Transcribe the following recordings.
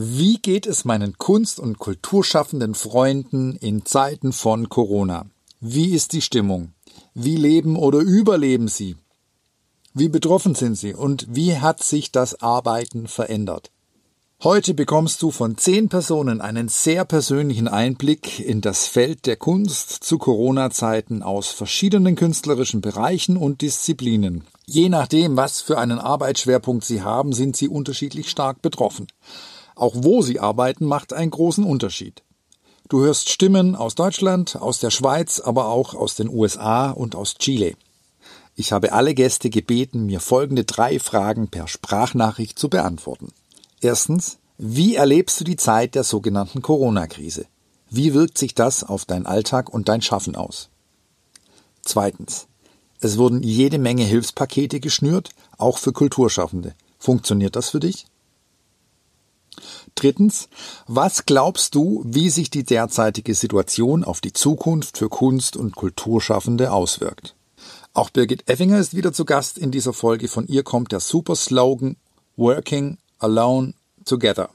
Wie geht es meinen Kunst- und Kulturschaffenden Freunden in Zeiten von Corona? Wie ist die Stimmung? Wie leben oder überleben sie? Wie betroffen sind sie und wie hat sich das Arbeiten verändert? Heute bekommst du von zehn Personen einen sehr persönlichen Einblick in das Feld der Kunst zu Corona-Zeiten aus verschiedenen künstlerischen Bereichen und Disziplinen. Je nachdem, was für einen Arbeitsschwerpunkt sie haben, sind sie unterschiedlich stark betroffen. Auch wo sie arbeiten, macht einen großen Unterschied. Du hörst Stimmen aus Deutschland, aus der Schweiz, aber auch aus den USA und aus Chile. Ich habe alle Gäste gebeten, mir folgende drei Fragen per Sprachnachricht zu beantworten. Erstens, wie erlebst du die Zeit der sogenannten Corona-Krise? Wie wirkt sich das auf dein Alltag und dein Schaffen aus? Zweitens, es wurden jede Menge Hilfspakete geschnürt, auch für Kulturschaffende. Funktioniert das für dich? Drittens, was glaubst du, wie sich die derzeitige Situation auf die Zukunft für Kunst- und Kulturschaffende auswirkt? Auch Birgit Effinger ist wieder zu Gast in dieser Folge. Von ihr kommt der super Slogan Working alone together.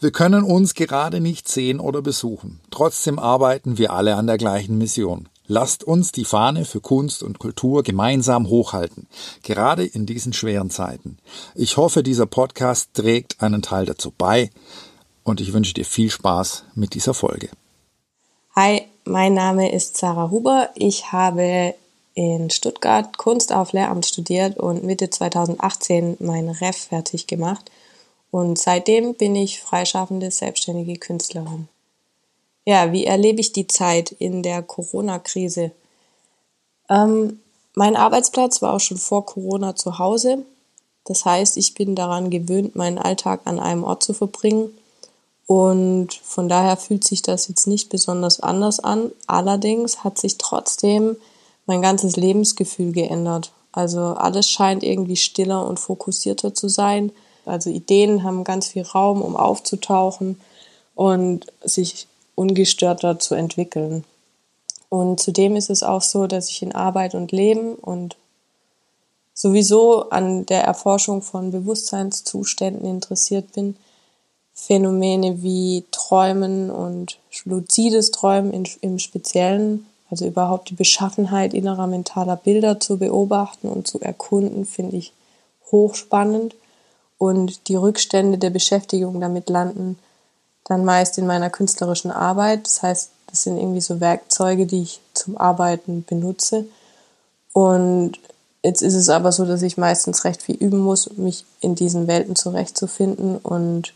Wir können uns gerade nicht sehen oder besuchen. Trotzdem arbeiten wir alle an der gleichen Mission. Lasst uns die Fahne für Kunst und Kultur gemeinsam hochhalten, gerade in diesen schweren Zeiten. Ich hoffe, dieser Podcast trägt einen Teil dazu bei und ich wünsche dir viel Spaß mit dieser Folge. Hi, mein Name ist Sarah Huber. Ich habe in Stuttgart Kunst auf Lehramt studiert und Mitte 2018 mein Ref fertig gemacht. Und seitdem bin ich freischaffende, selbstständige Künstlerin. Ja, wie erlebe ich die Zeit in der Corona-Krise? Ähm, mein Arbeitsplatz war auch schon vor Corona zu Hause. Das heißt, ich bin daran gewöhnt, meinen Alltag an einem Ort zu verbringen. Und von daher fühlt sich das jetzt nicht besonders anders an. Allerdings hat sich trotzdem mein ganzes Lebensgefühl geändert. Also alles scheint irgendwie stiller und fokussierter zu sein. Also Ideen haben ganz viel Raum, um aufzutauchen und sich ungestörter zu entwickeln. Und zudem ist es auch so, dass ich in Arbeit und Leben und sowieso an der Erforschung von Bewusstseinszuständen interessiert bin. Phänomene wie Träumen und luzides Träumen im Speziellen also überhaupt die Beschaffenheit innerer mentaler Bilder zu beobachten und zu erkunden, finde ich hochspannend. Und die Rückstände der Beschäftigung damit landen dann meist in meiner künstlerischen Arbeit. Das heißt, das sind irgendwie so Werkzeuge, die ich zum Arbeiten benutze. Und jetzt ist es aber so, dass ich meistens recht viel üben muss, mich in diesen Welten zurechtzufinden und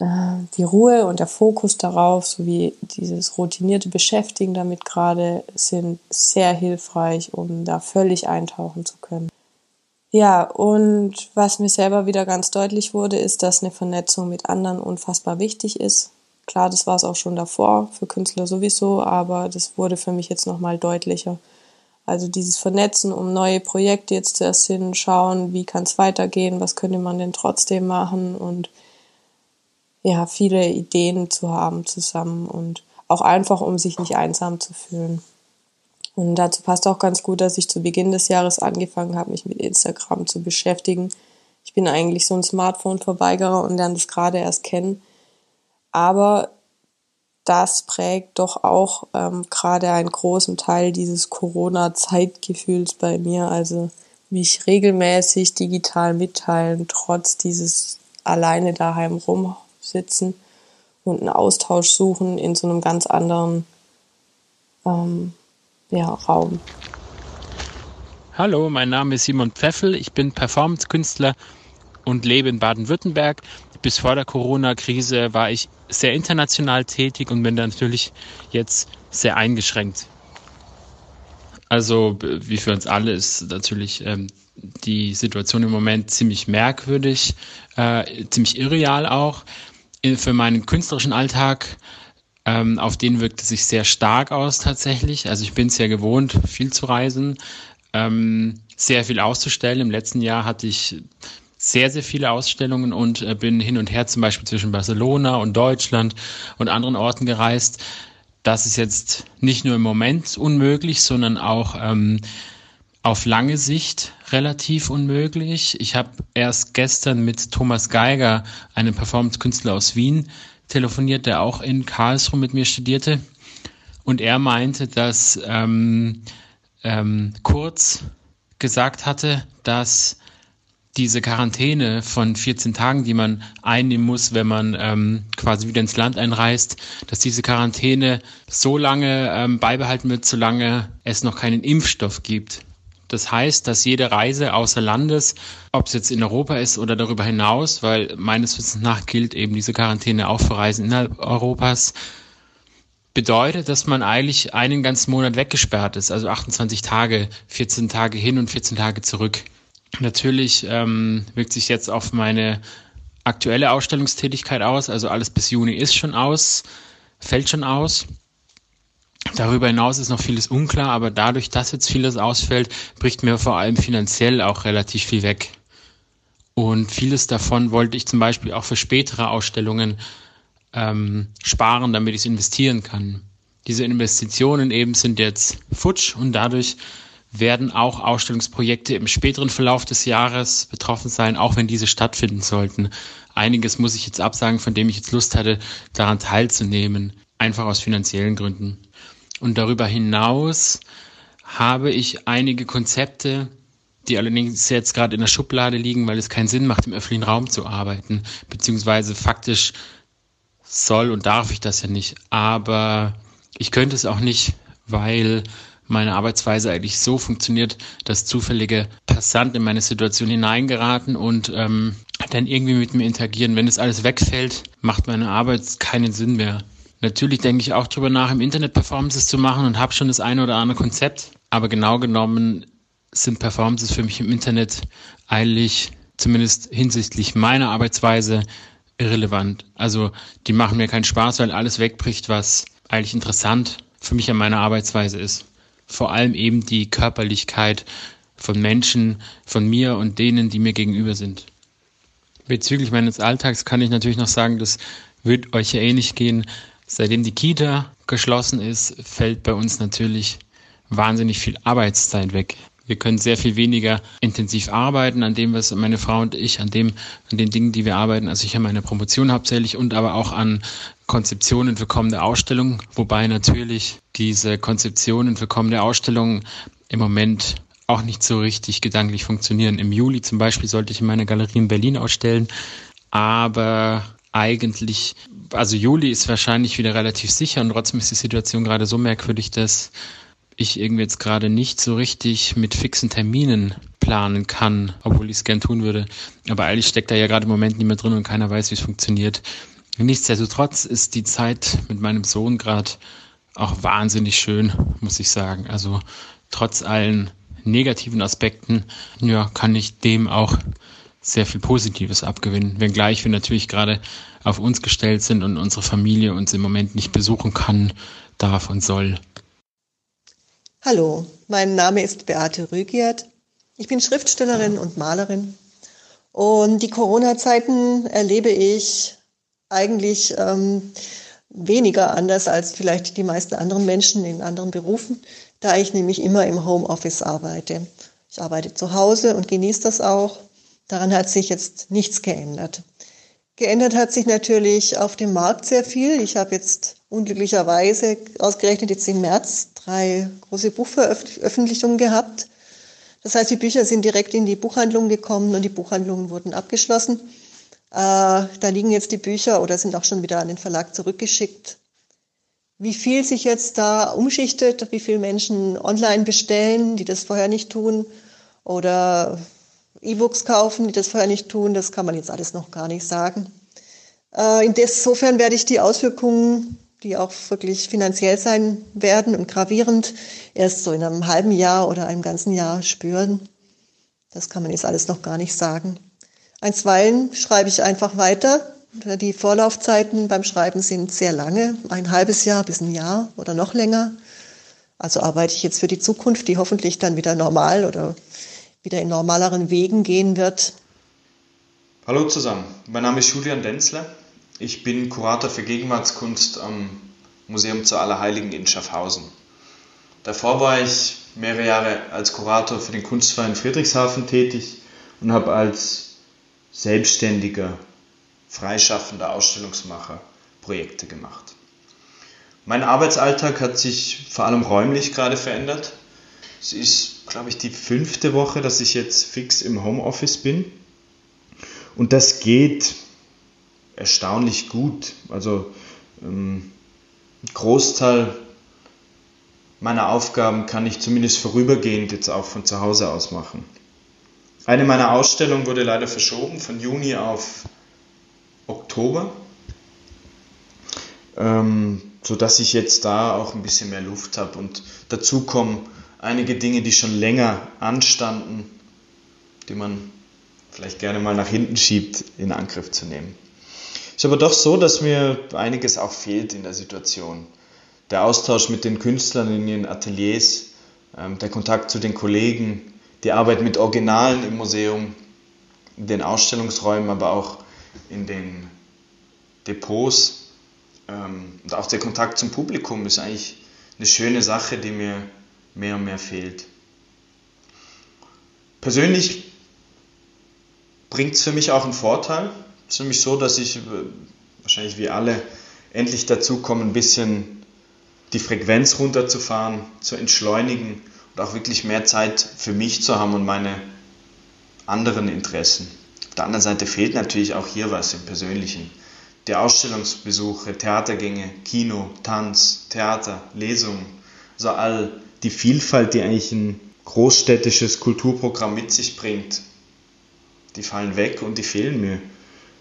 äh, die Ruhe und der Fokus darauf sowie dieses routinierte Beschäftigen damit gerade sind sehr hilfreich, um da völlig eintauchen zu können. Ja, und was mir selber wieder ganz deutlich wurde, ist, dass eine Vernetzung mit anderen unfassbar wichtig ist. Klar, das war es auch schon davor, für Künstler sowieso, aber das wurde für mich jetzt nochmal deutlicher. Also dieses Vernetzen, um neue Projekte jetzt zu ersinnen, schauen, wie kann es weitergehen, was könnte man denn trotzdem machen und ja, viele Ideen zu haben zusammen und auch einfach, um sich nicht einsam zu fühlen. Und dazu passt auch ganz gut, dass ich zu Beginn des Jahres angefangen habe, mich mit Instagram zu beschäftigen. Ich bin eigentlich so ein Smartphone-Verweigerer und lerne das gerade erst kennen. Aber das prägt doch auch ähm, gerade einen großen Teil dieses Corona-Zeitgefühls bei mir. Also mich regelmäßig digital mitteilen, trotz dieses alleine daheim rum sitzen und einen Austausch suchen in so einem ganz anderen ähm, ja, Raum. Hallo, mein Name ist Simon Pfeffel. Ich bin Performance-Künstler und lebe in Baden-Württemberg. Bis vor der Corona-Krise war ich sehr international tätig und bin da natürlich jetzt sehr eingeschränkt. Also, wie für uns alle ist natürlich ähm, die Situation im Moment ziemlich merkwürdig, äh, ziemlich irreal auch für meinen künstlerischen Alltag, ähm, auf den wirkt es sich sehr stark aus tatsächlich. Also ich bin es ja gewohnt, viel zu reisen, ähm, sehr viel auszustellen. Im letzten Jahr hatte ich sehr, sehr viele Ausstellungen und äh, bin hin und her zum Beispiel zwischen Barcelona und Deutschland und anderen Orten gereist. Das ist jetzt nicht nur im Moment unmöglich, sondern auch ähm, auf lange Sicht relativ unmöglich. Ich habe erst gestern mit Thomas Geiger, einem Performance-Künstler aus Wien, telefoniert, der auch in Karlsruhe mit mir studierte. Und er meinte, dass ähm, ähm, Kurz gesagt hatte, dass diese Quarantäne von 14 Tagen, die man einnehmen muss, wenn man ähm, quasi wieder ins Land einreist, dass diese Quarantäne so lange ähm, beibehalten wird, solange es noch keinen Impfstoff gibt. Das heißt, dass jede Reise außer Landes, ob es jetzt in Europa ist oder darüber hinaus, weil meines Wissens nach gilt eben diese Quarantäne auch für Reisen innerhalb Europas, bedeutet, dass man eigentlich einen ganzen Monat weggesperrt ist, also 28 Tage, 14 Tage hin und 14 Tage zurück. Natürlich ähm, wirkt sich jetzt auf meine aktuelle Ausstellungstätigkeit aus. Also alles bis Juni ist schon aus, fällt schon aus. Darüber hinaus ist noch vieles unklar, aber dadurch, dass jetzt vieles ausfällt, bricht mir vor allem finanziell auch relativ viel weg. Und vieles davon wollte ich zum Beispiel auch für spätere Ausstellungen ähm, sparen, damit ich es investieren kann. Diese Investitionen eben sind jetzt futsch und dadurch werden auch Ausstellungsprojekte im späteren Verlauf des Jahres betroffen sein, auch wenn diese stattfinden sollten. Einiges muss ich jetzt absagen, von dem ich jetzt Lust hatte, daran teilzunehmen, einfach aus finanziellen Gründen. Und darüber hinaus habe ich einige Konzepte, die allerdings jetzt gerade in der Schublade liegen, weil es keinen Sinn macht, im öffentlichen Raum zu arbeiten, beziehungsweise faktisch soll und darf ich das ja nicht. Aber ich könnte es auch nicht, weil meine Arbeitsweise eigentlich so funktioniert, dass zufällige Passanten in meine Situation hineingeraten und ähm, dann irgendwie mit mir interagieren. Wenn es alles wegfällt, macht meine Arbeit keinen Sinn mehr. Natürlich denke ich auch darüber nach, im Internet Performances zu machen und habe schon das eine oder andere Konzept. Aber genau genommen sind Performances für mich im Internet eigentlich, zumindest hinsichtlich meiner Arbeitsweise, irrelevant. Also die machen mir keinen Spaß, weil alles wegbricht, was eigentlich interessant für mich an meiner Arbeitsweise ist vor allem eben die Körperlichkeit von Menschen, von mir und denen, die mir gegenüber sind. Bezüglich meines Alltags kann ich natürlich noch sagen, das wird euch ja ähnlich eh gehen. Seitdem die Kita geschlossen ist, fällt bei uns natürlich wahnsinnig viel Arbeitszeit weg. Wir können sehr viel weniger intensiv arbeiten an dem, was meine Frau und ich, an dem, an den Dingen, die wir arbeiten. Also ich habe meine Promotion hauptsächlich und aber auch an Konzeptionen für kommende Ausstellungen, wobei natürlich diese Konzeptionen für kommende Ausstellungen im Moment auch nicht so richtig gedanklich funktionieren. Im Juli zum Beispiel sollte ich in meiner Galerie in Berlin ausstellen, aber eigentlich, also Juli ist wahrscheinlich wieder relativ sicher und trotzdem ist die Situation gerade so merkwürdig, dass ich irgendwie jetzt gerade nicht so richtig mit fixen Terminen planen kann, obwohl ich es gern tun würde. Aber eigentlich steckt da ja gerade im Moment mehr drin und keiner weiß, wie es funktioniert. Nichtsdestotrotz ist die Zeit mit meinem Sohn gerade auch wahnsinnig schön, muss ich sagen. Also trotz allen negativen Aspekten, ja, kann ich dem auch sehr viel Positives abgewinnen. Wenngleich wir natürlich gerade auf uns gestellt sind und unsere Familie uns im Moment nicht besuchen kann, darf und soll. Hallo, mein Name ist Beate Rügiert. Ich bin Schriftstellerin und Malerin. Und die Corona-Zeiten erlebe ich eigentlich ähm, weniger anders als vielleicht die meisten anderen Menschen in anderen Berufen, da ich nämlich immer im Homeoffice arbeite. Ich arbeite zu Hause und genieße das auch. Daran hat sich jetzt nichts geändert. Geändert hat sich natürlich auf dem Markt sehr viel. Ich habe jetzt unglücklicherweise ausgerechnet jetzt im März drei große Buchveröffentlichungen gehabt. Das heißt, die Bücher sind direkt in die Buchhandlung gekommen und die Buchhandlungen wurden abgeschlossen. Äh, da liegen jetzt die Bücher oder sind auch schon wieder an den Verlag zurückgeschickt. Wie viel sich jetzt da umschichtet, wie viele Menschen online bestellen, die das vorher nicht tun, oder E-Books kaufen, die das vorher nicht tun, das kann man jetzt alles noch gar nicht sagen. Äh, insofern werde ich die Auswirkungen die auch wirklich finanziell sein werden und gravierend, erst so in einem halben Jahr oder einem ganzen Jahr spüren. Das kann man jetzt alles noch gar nicht sagen. Einstweilen schreibe ich einfach weiter. Die Vorlaufzeiten beim Schreiben sind sehr lange, ein halbes Jahr bis ein Jahr oder noch länger. Also arbeite ich jetzt für die Zukunft, die hoffentlich dann wieder normal oder wieder in normaleren Wegen gehen wird. Hallo zusammen, mein Name ist Julian Denzler. Ich bin Kurator für Gegenwartskunst am Museum zu Allerheiligen in Schaffhausen. Davor war ich mehrere Jahre als Kurator für den Kunstverein Friedrichshafen tätig und habe als selbstständiger, freischaffender Ausstellungsmacher Projekte gemacht. Mein Arbeitsalltag hat sich vor allem räumlich gerade verändert. Es ist, glaube ich, die fünfte Woche, dass ich jetzt fix im Homeoffice bin. Und das geht erstaunlich gut. Also ähm, Großteil meiner Aufgaben kann ich zumindest vorübergehend jetzt auch von zu Hause aus machen. Eine meiner Ausstellungen wurde leider verschoben von Juni auf Oktober, ähm, sodass ich jetzt da auch ein bisschen mehr Luft habe und dazu kommen einige Dinge, die schon länger anstanden, die man vielleicht gerne mal nach hinten schiebt, in Angriff zu nehmen. Es ist aber doch so, dass mir einiges auch fehlt in der Situation. Der Austausch mit den Künstlern in ihren Ateliers, ähm, der Kontakt zu den Kollegen, die Arbeit mit Originalen im Museum, in den Ausstellungsräumen, aber auch in den Depots ähm, und auch der Kontakt zum Publikum ist eigentlich eine schöne Sache, die mir mehr und mehr fehlt. Persönlich bringt es für mich auch einen Vorteil. Es ist nämlich so, dass ich, äh, wahrscheinlich wie alle, endlich dazu komme, ein bisschen die Frequenz runterzufahren, zu entschleunigen und auch wirklich mehr Zeit für mich zu haben und meine anderen Interessen. Auf der anderen Seite fehlt natürlich auch hier was im Persönlichen. Die Ausstellungsbesuche, Theatergänge, Kino, Tanz, Theater, Lesungen, also all die Vielfalt, die eigentlich ein großstädtisches Kulturprogramm mit sich bringt, die fallen weg und die fehlen mir.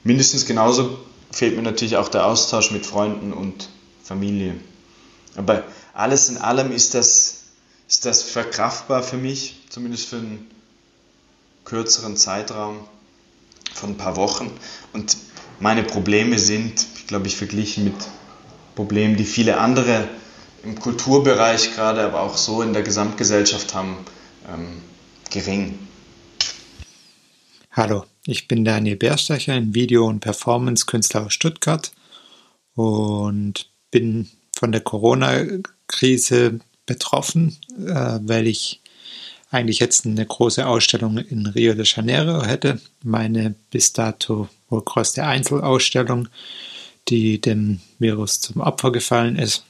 Mindestens genauso fehlt mir natürlich auch der Austausch mit Freunden und Familie. Aber alles in allem ist das, ist das verkraftbar für mich, zumindest für einen kürzeren Zeitraum von ein paar Wochen. Und meine Probleme sind, glaube ich, verglichen mit Problemen, die viele andere im Kulturbereich gerade, aber auch so in der Gesamtgesellschaft haben, ähm, gering. Hallo, ich bin Daniel Berstacher, ein Video- und Performance-Künstler aus Stuttgart und bin von der Corona-Krise betroffen, äh, weil ich eigentlich jetzt eine große Ausstellung in Rio de Janeiro hätte. Meine bis dato wohl größte Einzelausstellung, die dem Virus zum Opfer gefallen ist.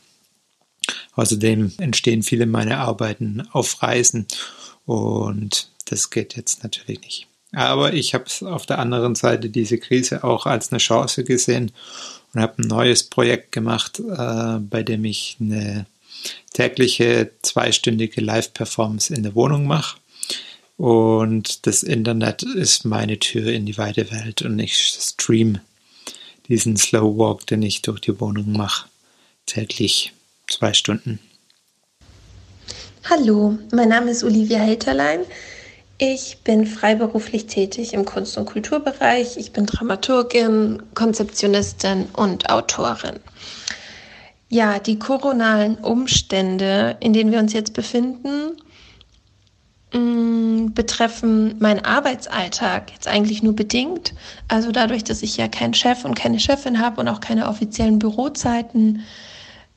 Außerdem entstehen viele meiner Arbeiten auf Reisen und das geht jetzt natürlich nicht. Aber ich habe auf der anderen Seite diese Krise auch als eine Chance gesehen und habe ein neues Projekt gemacht, äh, bei dem ich eine tägliche zweistündige Live-Performance in der Wohnung mache. Und das Internet ist meine Tür in die weite Welt und ich stream diesen Slow Walk, den ich durch die Wohnung mache, täglich zwei Stunden. Hallo, mein Name ist Olivia Helterlein. Ich bin freiberuflich tätig im Kunst- und Kulturbereich. Ich bin Dramaturgin, Konzeptionistin und Autorin. Ja, die koronalen Umstände, in denen wir uns jetzt befinden, mm, betreffen meinen Arbeitsalltag jetzt eigentlich nur bedingt. Also dadurch, dass ich ja keinen Chef und keine Chefin habe und auch keine offiziellen Bürozeiten,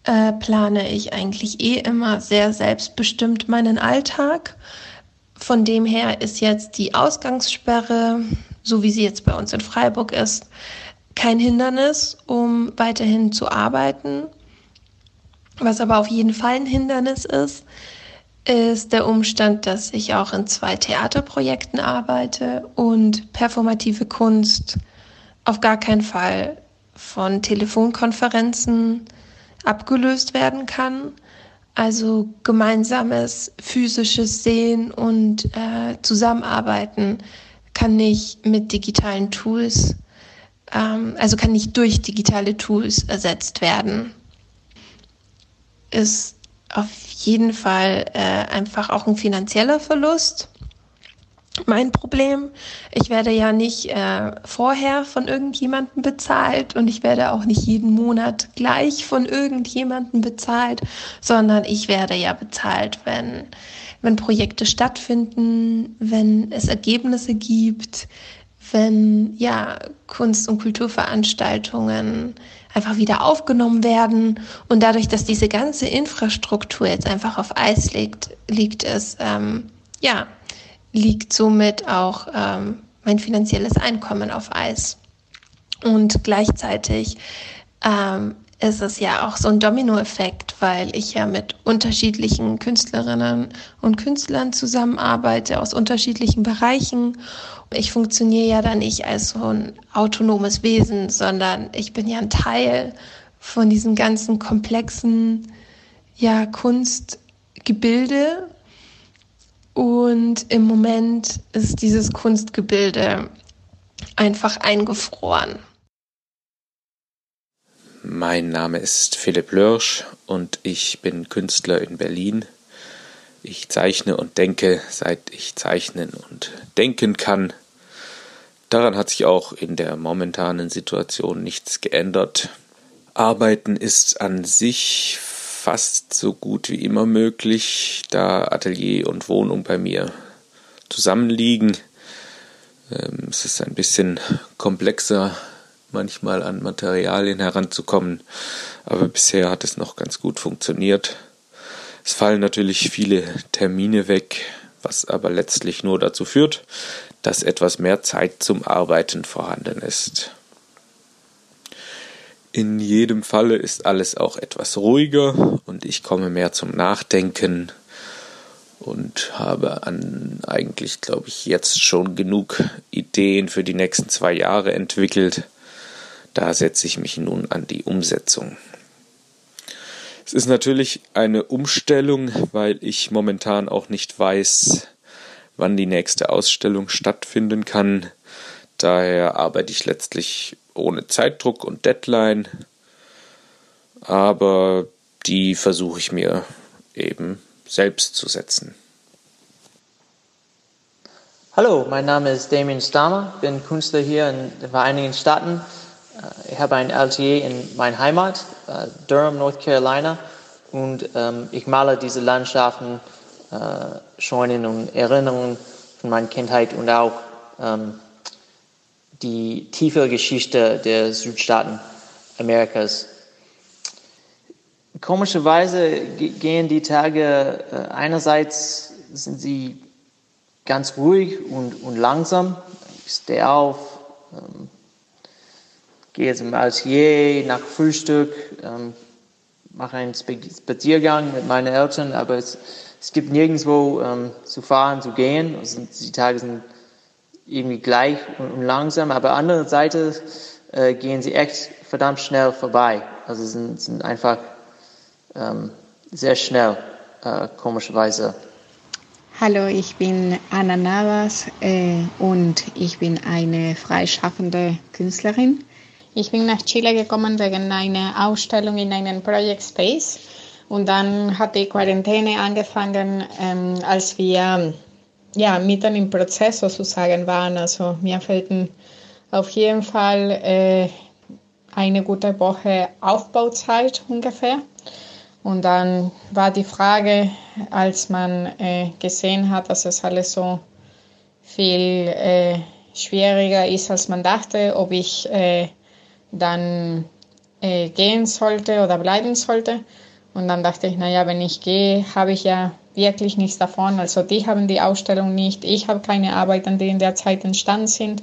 äh, plane ich eigentlich eh immer sehr selbstbestimmt meinen Alltag von dem her ist jetzt die Ausgangssperre, so wie sie jetzt bei uns in Freiburg ist, kein Hindernis, um weiterhin zu arbeiten. Was aber auf jeden Fall ein Hindernis ist, ist der Umstand, dass ich auch in zwei Theaterprojekten arbeite und performative Kunst auf gar keinen Fall von Telefonkonferenzen abgelöst werden kann. Also gemeinsames physisches Sehen und äh, Zusammenarbeiten kann nicht mit digitalen Tools, ähm, also kann nicht durch digitale Tools ersetzt werden. Ist auf jeden Fall äh, einfach auch ein finanzieller Verlust mein Problem. Ich werde ja nicht äh, vorher von irgendjemandem bezahlt und ich werde auch nicht jeden Monat gleich von irgendjemandem bezahlt, sondern ich werde ja bezahlt, wenn, wenn Projekte stattfinden, wenn es Ergebnisse gibt, wenn ja Kunst- und Kulturveranstaltungen einfach wieder aufgenommen werden und dadurch, dass diese ganze Infrastruktur jetzt einfach auf Eis liegt, liegt es ähm, ja liegt somit auch ähm, mein finanzielles Einkommen auf Eis und gleichzeitig ähm, ist es ja auch so ein Dominoeffekt, weil ich ja mit unterschiedlichen Künstlerinnen und Künstlern zusammenarbeite aus unterschiedlichen Bereichen. Ich funktioniere ja dann nicht als so ein autonomes Wesen, sondern ich bin ja ein Teil von diesem ganzen komplexen ja, Kunstgebilde. Und im Moment ist dieses Kunstgebilde einfach eingefroren. Mein Name ist Philipp Lörsch und ich bin Künstler in Berlin. Ich zeichne und denke, seit ich zeichnen und denken kann. Daran hat sich auch in der momentanen Situation nichts geändert. Arbeiten ist an sich fast so gut wie immer möglich, da Atelier und Wohnung bei mir zusammenliegen. Ähm, es ist ein bisschen komplexer manchmal an Materialien heranzukommen, aber bisher hat es noch ganz gut funktioniert. Es fallen natürlich viele Termine weg, was aber letztlich nur dazu führt, dass etwas mehr Zeit zum Arbeiten vorhanden ist. In jedem Falle ist alles auch etwas ruhiger und ich komme mehr zum Nachdenken und habe an eigentlich, glaube ich, jetzt schon genug Ideen für die nächsten zwei Jahre entwickelt, da setze ich mich nun an die Umsetzung. Es ist natürlich eine Umstellung, weil ich momentan auch nicht weiß, wann die nächste Ausstellung stattfinden kann. Daher arbeite ich letztlich ohne Zeitdruck und Deadline, aber die versuche ich mir eben selbst zu setzen. Hallo, mein Name ist Damien Stamer, bin Künstler hier in den Vereinigten Staaten. Äh, ich habe ein Atelier in meiner Heimat, äh, Durham, North Carolina, und ähm, ich male diese Landschaften, äh, Scheunen und Erinnerungen von meiner Kindheit und auch ähm, die tiefe Geschichte der Südstaaten Amerikas. Komischerweise gehen die Tage, äh, einerseits sind sie ganz ruhig und, und langsam. Ich stehe auf, ähm, gehe zum Altier nach Frühstück, ähm, mache einen Spaziergang mit meinen Eltern, aber es, es gibt nirgendwo ähm, zu fahren, zu gehen. Also die Tage sind irgendwie gleich und, langsam, aber andererseits äh, gehen sie echt verdammt schnell vorbei. Also sind, sind einfach ähm, sehr schnell, äh, komischerweise. Hallo, ich bin Anna Navas äh, und ich bin eine freischaffende Künstlerin. Ich bin nach Chile gekommen wegen einer Ausstellung in einem Project Space und dann hat die Quarantäne angefangen, ähm, als wir ja, mitten im Prozess sozusagen waren. Also mir fehlten auf jeden Fall äh, eine gute Woche Aufbauzeit ungefähr. Und dann war die Frage, als man äh, gesehen hat, dass es alles so viel äh, schwieriger ist, als man dachte, ob ich äh, dann gehen sollte oder bleiben sollte. Und dann dachte ich, naja, wenn ich gehe, habe ich ja wirklich nichts davon. Also die haben die Ausstellung nicht, ich habe keine Arbeiten, die in der Zeit entstanden sind.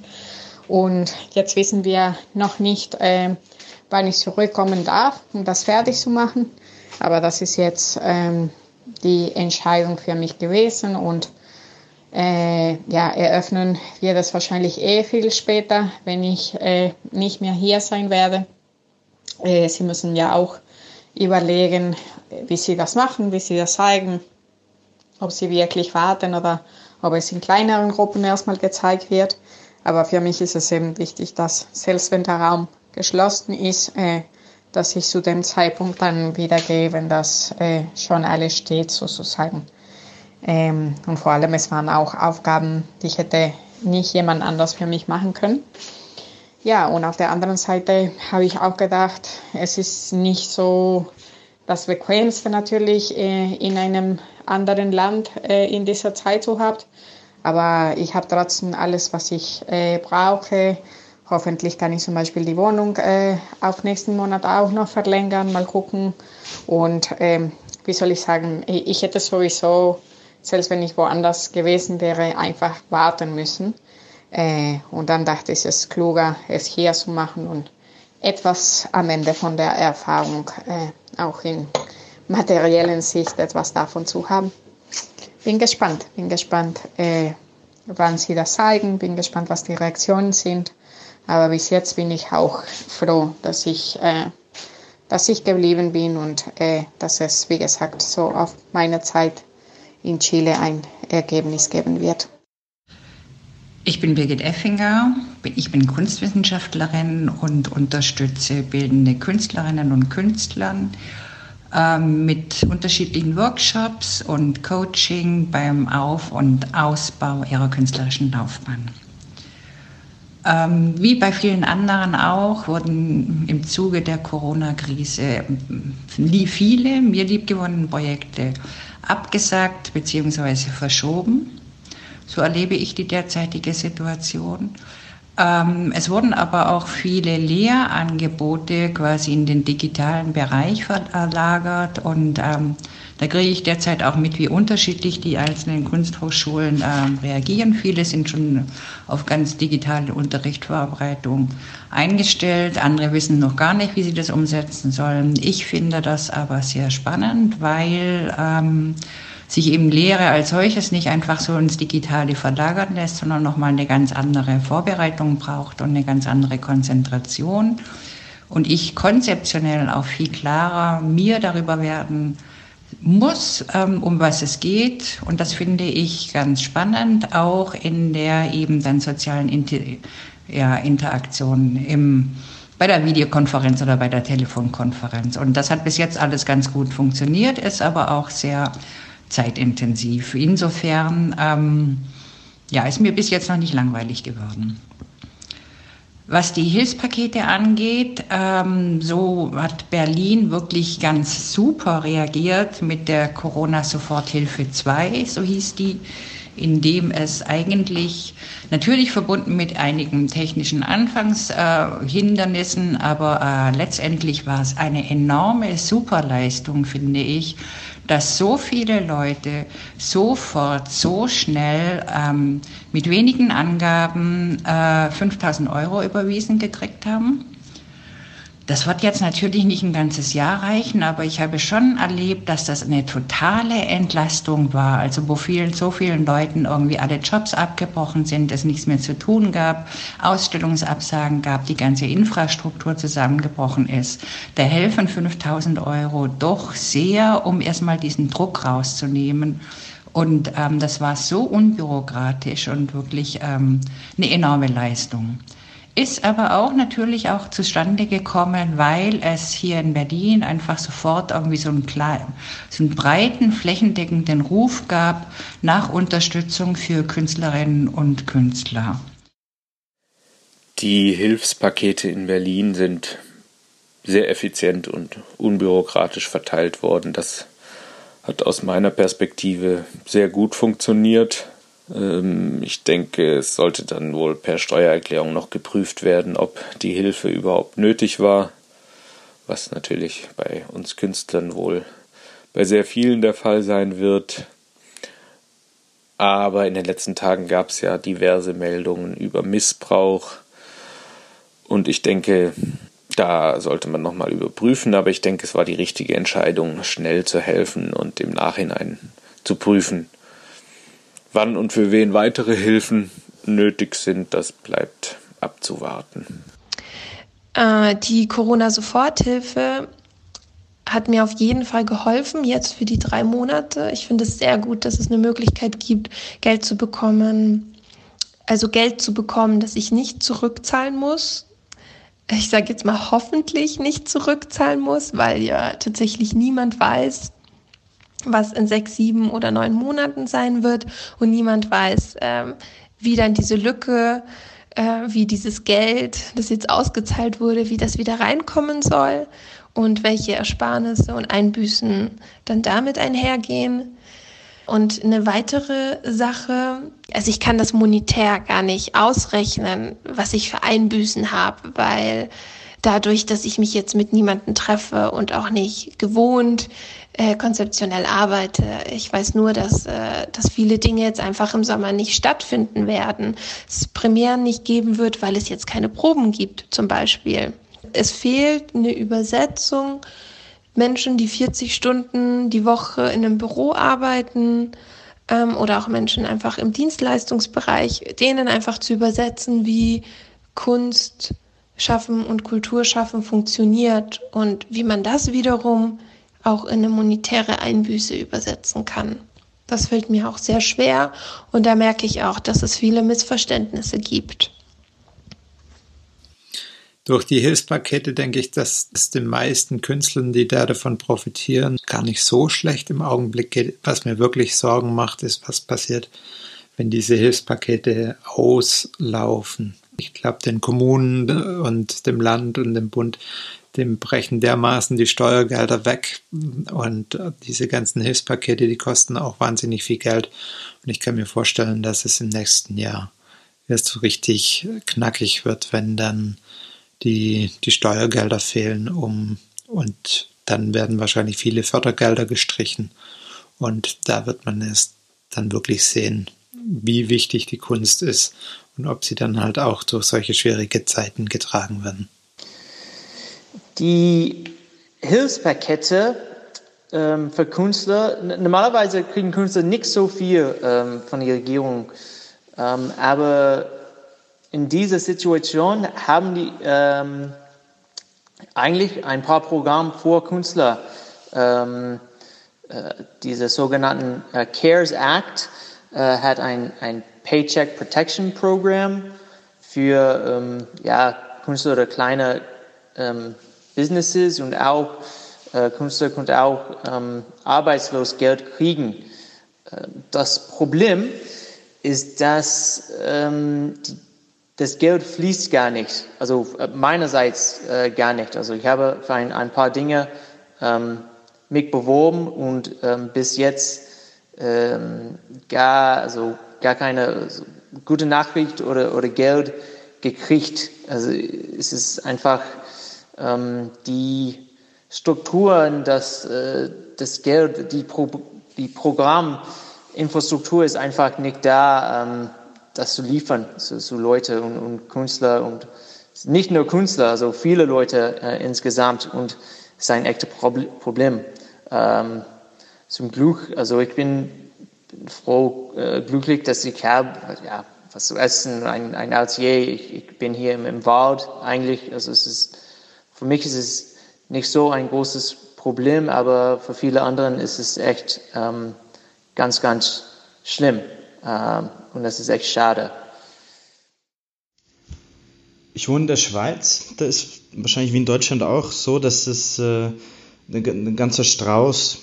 Und jetzt wissen wir noch nicht, äh, wann ich zurückkommen darf, um das fertig zu machen. Aber das ist jetzt ähm, die Entscheidung für mich gewesen und äh, ja, eröffnen wir das wahrscheinlich eh viel später, wenn ich äh, nicht mehr hier sein werde. Äh, sie müssen ja auch überlegen, wie sie das machen, wie sie das zeigen, ob sie wirklich warten oder ob es in kleineren Gruppen erstmal gezeigt wird. Aber für mich ist es eben wichtig, dass selbst wenn der Raum geschlossen ist, äh, dass ich zu dem Zeitpunkt dann wieder gehe, wenn das äh, schon alles steht sozusagen. Ähm, und vor allem, es waren auch Aufgaben, die ich hätte nicht jemand anders für mich machen können. Ja, und auf der anderen Seite habe ich auch gedacht, es ist nicht so das Bequemste natürlich äh, in einem anderen Land äh, in dieser Zeit zu haben. Aber ich habe trotzdem alles, was ich äh, brauche. Hoffentlich kann ich zum Beispiel die Wohnung äh, auf nächsten Monat auch noch verlängern, mal gucken. Und ähm, wie soll ich sagen, ich, ich hätte sowieso, selbst wenn ich woanders gewesen wäre, einfach warten müssen. Äh, und dann dachte ich, es ist kluger, es hier zu machen und etwas am Ende von der Erfahrung äh, auch in materiellen Sicht etwas davon zu haben. Bin gespannt, bin gespannt, äh, wann sie das zeigen, bin gespannt, was die Reaktionen sind. Aber bis jetzt bin ich auch froh, dass ich, äh, dass ich geblieben bin und äh, dass es, wie gesagt, so auf meine Zeit in Chile ein Ergebnis geben wird. Ich bin Birgit Effinger, ich bin Kunstwissenschaftlerin und unterstütze bildende Künstlerinnen und Künstler ähm, mit unterschiedlichen Workshops und Coaching beim Auf- und Ausbau ihrer künstlerischen Laufbahn. Ähm, wie bei vielen anderen auch wurden im Zuge der Corona-Krise viele mir liebgewonnene Projekte abgesagt bzw. verschoben. So erlebe ich die derzeitige Situation. Ähm, es wurden aber auch viele Lehrangebote quasi in den digitalen Bereich verlagert und ähm, da kriege ich derzeit auch mit, wie unterschiedlich die einzelnen Kunsthochschulen ähm, reagieren. Viele sind schon auf ganz digitale Unterrichtsvorbereitung eingestellt. Andere wissen noch gar nicht, wie sie das umsetzen sollen. Ich finde das aber sehr spannend, weil ähm, sich eben Lehre als solches nicht einfach so ins Digitale verlagern lässt, sondern nochmal eine ganz andere Vorbereitung braucht und eine ganz andere Konzentration. Und ich konzeptionell auch viel klarer mir darüber werden muss, ähm, um was es geht. Und das finde ich ganz spannend, auch in der eben dann sozialen Inter ja, Interaktion im, bei der Videokonferenz oder bei der Telefonkonferenz. Und das hat bis jetzt alles ganz gut funktioniert, ist aber auch sehr zeitintensiv. Insofern ähm, ja, ist mir bis jetzt noch nicht langweilig geworden. Was die Hilfspakete angeht, ähm, so hat Berlin wirklich ganz super reagiert mit der Corona-Soforthilfe 2, so hieß die, indem es eigentlich natürlich verbunden mit einigen technischen Anfangshindernissen, äh, aber äh, letztendlich war es eine enorme Superleistung, finde ich, dass so viele Leute sofort, so schnell ähm, mit wenigen Angaben äh, 5000 Euro überwiesen gekriegt haben. Das wird jetzt natürlich nicht ein ganzes Jahr reichen, aber ich habe schon erlebt, dass das eine totale Entlastung war. Also wo vielen, so vielen Leuten irgendwie alle Jobs abgebrochen sind, es nichts mehr zu tun gab, Ausstellungsabsagen gab, die ganze Infrastruktur zusammengebrochen ist. Da helfen 5000 Euro doch sehr, um erstmal diesen Druck rauszunehmen. Und ähm, das war so unbürokratisch und wirklich ähm, eine enorme Leistung. Ist aber auch natürlich auch zustande gekommen, weil es hier in Berlin einfach sofort irgendwie so einen, kleinen, so einen breiten, flächendeckenden Ruf gab nach Unterstützung für Künstlerinnen und Künstler. Die Hilfspakete in Berlin sind sehr effizient und unbürokratisch verteilt worden. Das hat aus meiner Perspektive sehr gut funktioniert. Ähm, ich denke, es sollte dann wohl per Steuererklärung noch geprüft werden, ob die Hilfe überhaupt nötig war, was natürlich bei uns Künstlern wohl bei sehr vielen der Fall sein wird. Aber in den letzten Tagen gab es ja diverse Meldungen über Missbrauch. Und ich denke, da sollte man nochmal überprüfen. Aber ich denke, es war die richtige Entscheidung, schnell zu helfen und im Nachhinein zu prüfen, Wann und für wen weitere Hilfen nötig sind, das bleibt abzuwarten. Äh, die Corona-Soforthilfe hat mir auf jeden Fall geholfen, jetzt für die drei Monate. Ich finde es sehr gut, dass es eine Möglichkeit gibt, Geld zu bekommen. Also Geld zu bekommen, das ich nicht zurückzahlen muss. Ich sage jetzt mal hoffentlich nicht zurückzahlen muss, weil ja tatsächlich niemand weiß, was in sechs, sieben oder neun Monaten sein wird und niemand weiß, ähm, wie dann diese Lücke, äh, wie dieses Geld, das jetzt ausgezahlt wurde, wie das wieder reinkommen soll und welche Ersparnisse und Einbüßen dann damit einhergehen. Und eine weitere Sache, also ich kann das monetär gar nicht ausrechnen, was ich für Einbüßen habe, weil dadurch, dass ich mich jetzt mit niemandem treffe und auch nicht gewohnt äh, konzeptionell arbeite. Ich weiß nur, dass, äh, dass viele Dinge jetzt einfach im Sommer nicht stattfinden werden. Es Premieren nicht geben wird, weil es jetzt keine Proben gibt, zum Beispiel. Es fehlt eine Übersetzung. Menschen, die 40 Stunden die Woche in einem Büro arbeiten, ähm, oder auch Menschen einfach im Dienstleistungsbereich, denen einfach zu übersetzen, wie Kunst schaffen und Kultur schaffen funktioniert und wie man das wiederum auch in eine monetäre Einbüße übersetzen kann. Das fällt mir auch sehr schwer und da merke ich auch, dass es viele Missverständnisse gibt. Durch die Hilfspakete denke ich, dass es den meisten Künstlern, die da davon profitieren, gar nicht so schlecht im Augenblick geht. Was mir wirklich Sorgen macht, ist, was passiert, wenn diese Hilfspakete auslaufen. Ich glaube, den Kommunen und dem Land und dem Bund dem brechen dermaßen die Steuergelder weg und diese ganzen Hilfspakete, die kosten auch wahnsinnig viel Geld. Und ich kann mir vorstellen, dass es im nächsten Jahr erst so richtig knackig wird, wenn dann die, die Steuergelder fehlen, um und dann werden wahrscheinlich viele Fördergelder gestrichen. Und da wird man erst dann wirklich sehen, wie wichtig die Kunst ist und ob sie dann halt auch durch solche schwierige Zeiten getragen werden. Die Hilfspakete ähm, für Künstler, normalerweise kriegen Künstler nicht so viel ähm, von der Regierung, ähm, aber in dieser Situation haben die ähm, eigentlich ein paar Programme für Künstler. Ähm, äh, dieser sogenannten äh, CARES Act äh, hat ein, ein Paycheck Protection Program für ähm, ja, Künstler oder kleine ähm, Businesses und auch äh, Künstler konnten auch ähm, Arbeitslosgeld kriegen. Äh, das Problem ist, dass ähm, die, das Geld fließt gar nicht, also äh, meinerseits äh, gar nicht. Also ich habe für ein, ein paar Dinge ähm, mich beworben und ähm, bis jetzt ähm, gar, also gar keine also, gute Nachricht oder, oder Geld gekriegt. Also es ist einfach ähm, die Strukturen, das, äh, das Geld, die, Pro, die Programminfrastruktur ist einfach nicht da, ähm, das zu liefern zu, zu Leute und, und, Künstler und nicht nur Künstler, also viele Leute äh, insgesamt und es ist ein echtes Problem. Ähm, zum Glück, also ich bin froh, äh, glücklich, dass ich habe, ja, was zu essen, ein, ein Altier, ich, ich bin hier im, im Wald eigentlich, also es ist für mich ist es nicht so ein großes Problem, aber für viele anderen ist es echt ähm, ganz, ganz schlimm. Ähm, und das ist echt schade. Ich wohne in der Schweiz. Da ist wahrscheinlich wie in Deutschland auch so, dass es äh, ein ganzer Strauß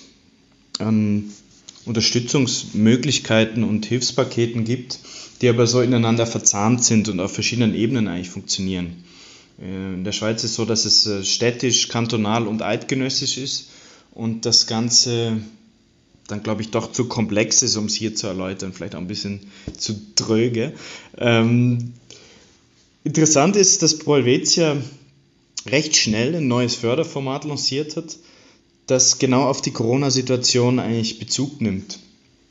an Unterstützungsmöglichkeiten und Hilfspaketen gibt, die aber so ineinander verzahnt sind und auf verschiedenen Ebenen eigentlich funktionieren. Äh, in der Schweiz ist es so, dass es äh, städtisch, kantonal und eidgenössisch ist und das Ganze dann, glaube ich, doch zu komplex ist, um es hier zu erläutern, vielleicht auch ein bisschen zu dröge. Ähm, interessant ist, dass Polvezia recht schnell ein neues Förderformat lanciert hat, das genau auf die Corona-Situation eigentlich Bezug nimmt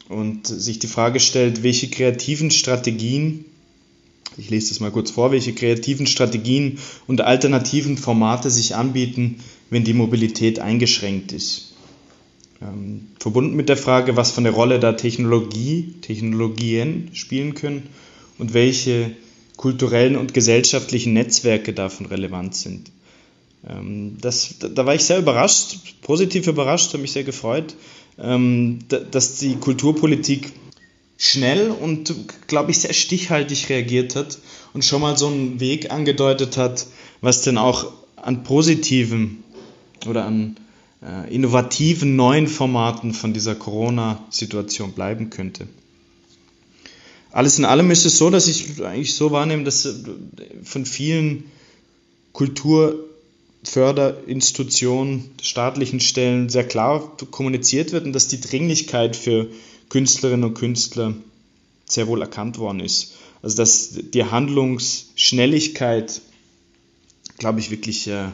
und sich die Frage stellt, welche kreativen Strategien ich lese das mal kurz vor, welche kreativen Strategien und alternativen Formate sich anbieten, wenn die Mobilität eingeschränkt ist. Ähm, verbunden mit der Frage, was für eine Rolle da Technologie, Technologien spielen können und welche kulturellen und gesellschaftlichen Netzwerke davon relevant sind. Ähm, das, da war ich sehr überrascht, positiv überrascht, habe mich sehr gefreut, ähm, dass die Kulturpolitik schnell und, glaube ich, sehr stichhaltig reagiert hat und schon mal so einen Weg angedeutet hat, was denn auch an positiven oder an äh, innovativen neuen Formaten von dieser Corona-Situation bleiben könnte. Alles in allem ist es so, dass ich eigentlich so wahrnehme, dass äh, von vielen Kulturförderinstitutionen, staatlichen Stellen sehr klar kommuniziert wird und dass die Dringlichkeit für Künstlerinnen und Künstler sehr wohl erkannt worden ist. Also dass die Handlungsschnelligkeit, glaube ich, wirklich äh,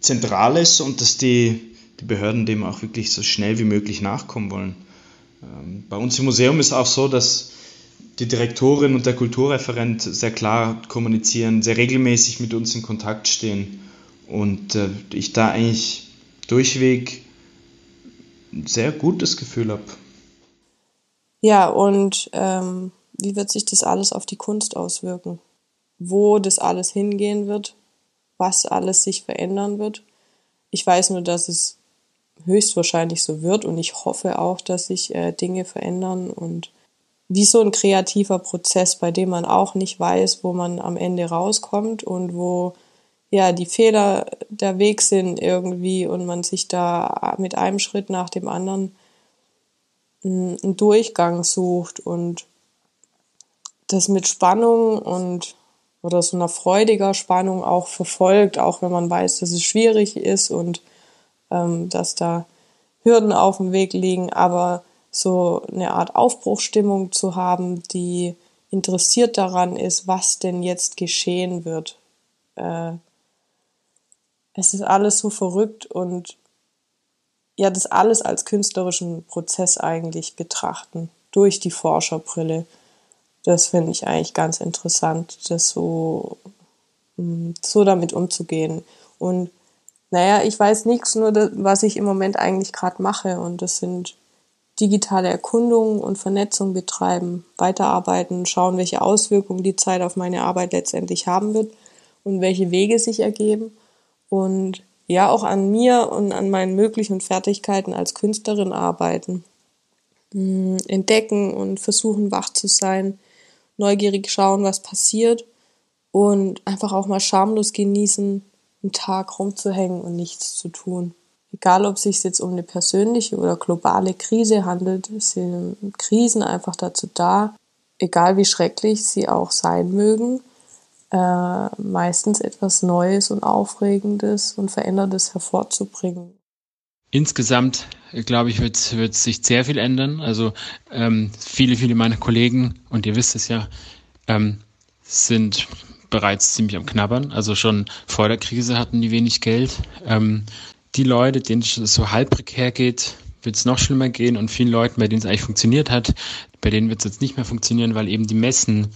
zentral ist und dass die, die Behörden dem auch wirklich so schnell wie möglich nachkommen wollen. Ähm, bei uns im Museum ist auch so, dass die Direktorin und der Kulturreferent sehr klar kommunizieren, sehr regelmäßig mit uns in Kontakt stehen und äh, ich da eigentlich durchweg ein sehr gutes Gefühl habe. Ja, und ähm, wie wird sich das alles auf die Kunst auswirken? Wo das alles hingehen wird, was alles sich verändern wird. Ich weiß nur, dass es höchstwahrscheinlich so wird und ich hoffe auch, dass sich äh, Dinge verändern und wie so ein kreativer Prozess, bei dem man auch nicht weiß, wo man am Ende rauskommt und wo ja die Fehler der Weg sind irgendwie und man sich da mit einem Schritt nach dem anderen einen Durchgang sucht und das mit Spannung und oder so einer freudiger Spannung auch verfolgt, auch wenn man weiß, dass es schwierig ist und ähm, dass da Hürden auf dem Weg liegen, aber so eine Art Aufbruchstimmung zu haben, die interessiert daran ist, was denn jetzt geschehen wird. Äh, es ist alles so verrückt und ja, das alles als künstlerischen Prozess eigentlich betrachten, durch die Forscherbrille. Das finde ich eigentlich ganz interessant, das so, mm, so damit umzugehen. Und naja, ich weiß nichts, nur das, was ich im Moment eigentlich gerade mache. Und das sind digitale Erkundungen und Vernetzung betreiben, weiterarbeiten, schauen, welche Auswirkungen die Zeit auf meine Arbeit letztendlich haben wird und welche Wege sich ergeben. Und ja, auch an mir und an meinen möglichen Fertigkeiten als Künstlerin arbeiten. Mm, entdecken und versuchen wach zu sein, neugierig schauen, was passiert und einfach auch mal schamlos genießen, einen Tag rumzuhängen und nichts zu tun. Egal, ob es sich jetzt um eine persönliche oder globale Krise handelt, sind Krisen einfach dazu da, egal wie schrecklich sie auch sein mögen, äh, meistens etwas Neues und Aufregendes und Verändertes hervorzubringen. Insgesamt, glaube ich, wird, wird sich sehr viel ändern. Also ähm, viele, viele meiner Kollegen, und ihr wisst es ja, ähm, sind bereits ziemlich am Knabbern. Also schon vor der Krise hatten die wenig Geld. Ähm, die Leute, denen es so halb prekär geht, wird es noch schlimmer gehen und vielen Leuten, bei denen es eigentlich funktioniert hat, bei denen wird es jetzt nicht mehr funktionieren, weil eben die Messen,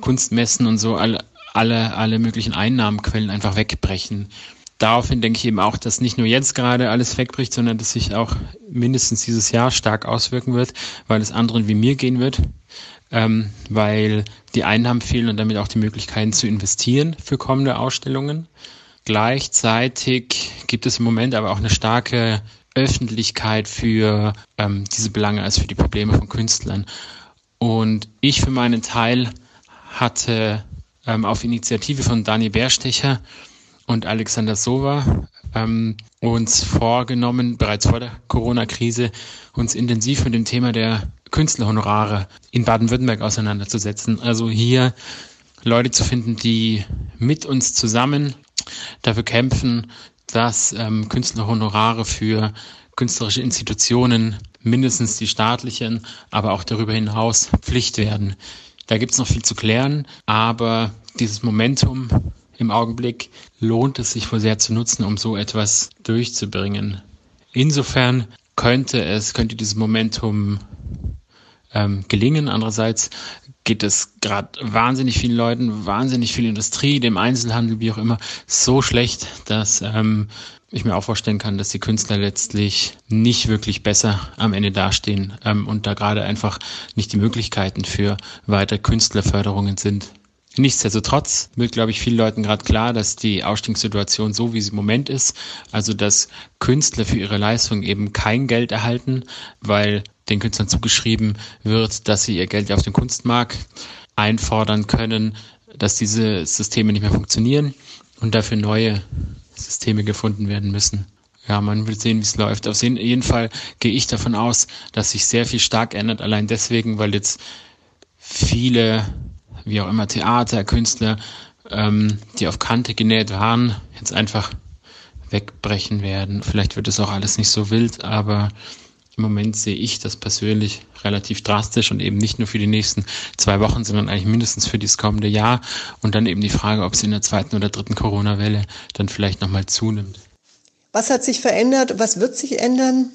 Kunstmessen und so alle, alle, alle möglichen Einnahmenquellen einfach wegbrechen. Daraufhin denke ich eben auch, dass nicht nur jetzt gerade alles wegbricht, sondern dass sich auch mindestens dieses Jahr stark auswirken wird, weil es anderen wie mir gehen wird, ähm, weil die Einnahmen fehlen und damit auch die Möglichkeiten zu investieren für kommende Ausstellungen. Gleichzeitig gibt es im Moment aber auch eine starke Öffentlichkeit für ähm, diese Belange als für die Probleme von Künstlern. Und ich für meinen Teil hatte ähm, auf Initiative von Dani Bärstecher und Alexander Sova ähm, uns vorgenommen, bereits vor der Corona-Krise, uns intensiv mit dem Thema der Künstlerhonorare in Baden-Württemberg auseinanderzusetzen. Also hier Leute zu finden, die mit uns zusammen dafür kämpfen, dass ähm, Künstlerhonorare für künstlerische Institutionen, mindestens die staatlichen, aber auch darüber hinaus Pflicht werden. Da gibt es noch viel zu klären, aber dieses Momentum im Augenblick lohnt es sich wohl sehr zu nutzen, um so etwas durchzubringen. Insofern könnte es, könnte dieses Momentum ähm, gelingen. Andererseits geht es gerade wahnsinnig vielen Leuten, wahnsinnig viel Industrie, dem Einzelhandel, wie auch immer, so schlecht, dass ähm, ich mir auch vorstellen kann, dass die Künstler letztlich nicht wirklich besser am Ende dastehen ähm, und da gerade einfach nicht die Möglichkeiten für weitere Künstlerförderungen sind. Nichtsdestotrotz wird, glaube ich, vielen Leuten gerade klar, dass die Ausstiegssituation so, wie sie im Moment ist, also dass Künstler für ihre Leistung eben kein Geld erhalten, weil den Künstlern zugeschrieben wird, dass sie ihr Geld auf dem Kunstmarkt einfordern können, dass diese Systeme nicht mehr funktionieren und dafür neue Systeme gefunden werden müssen. Ja, man will sehen, wie es läuft. Auf jeden Fall gehe ich davon aus, dass sich sehr viel stark ändert, allein deswegen, weil jetzt viele, wie auch immer, Theater, Künstler, ähm, die auf Kante genäht waren, jetzt einfach wegbrechen werden. Vielleicht wird es auch alles nicht so wild, aber Im Moment sehe ich das persönlich relativ drastisch und eben nicht nur für die nächsten zwei Wochen, sondern eigentlich mindestens für das kommende Jahr. Und dann eben die Frage, ob es in der zweiten oder dritten Corona-Welle dann vielleicht nochmal zunimmt. Was hat sich verändert? Was wird sich ändern?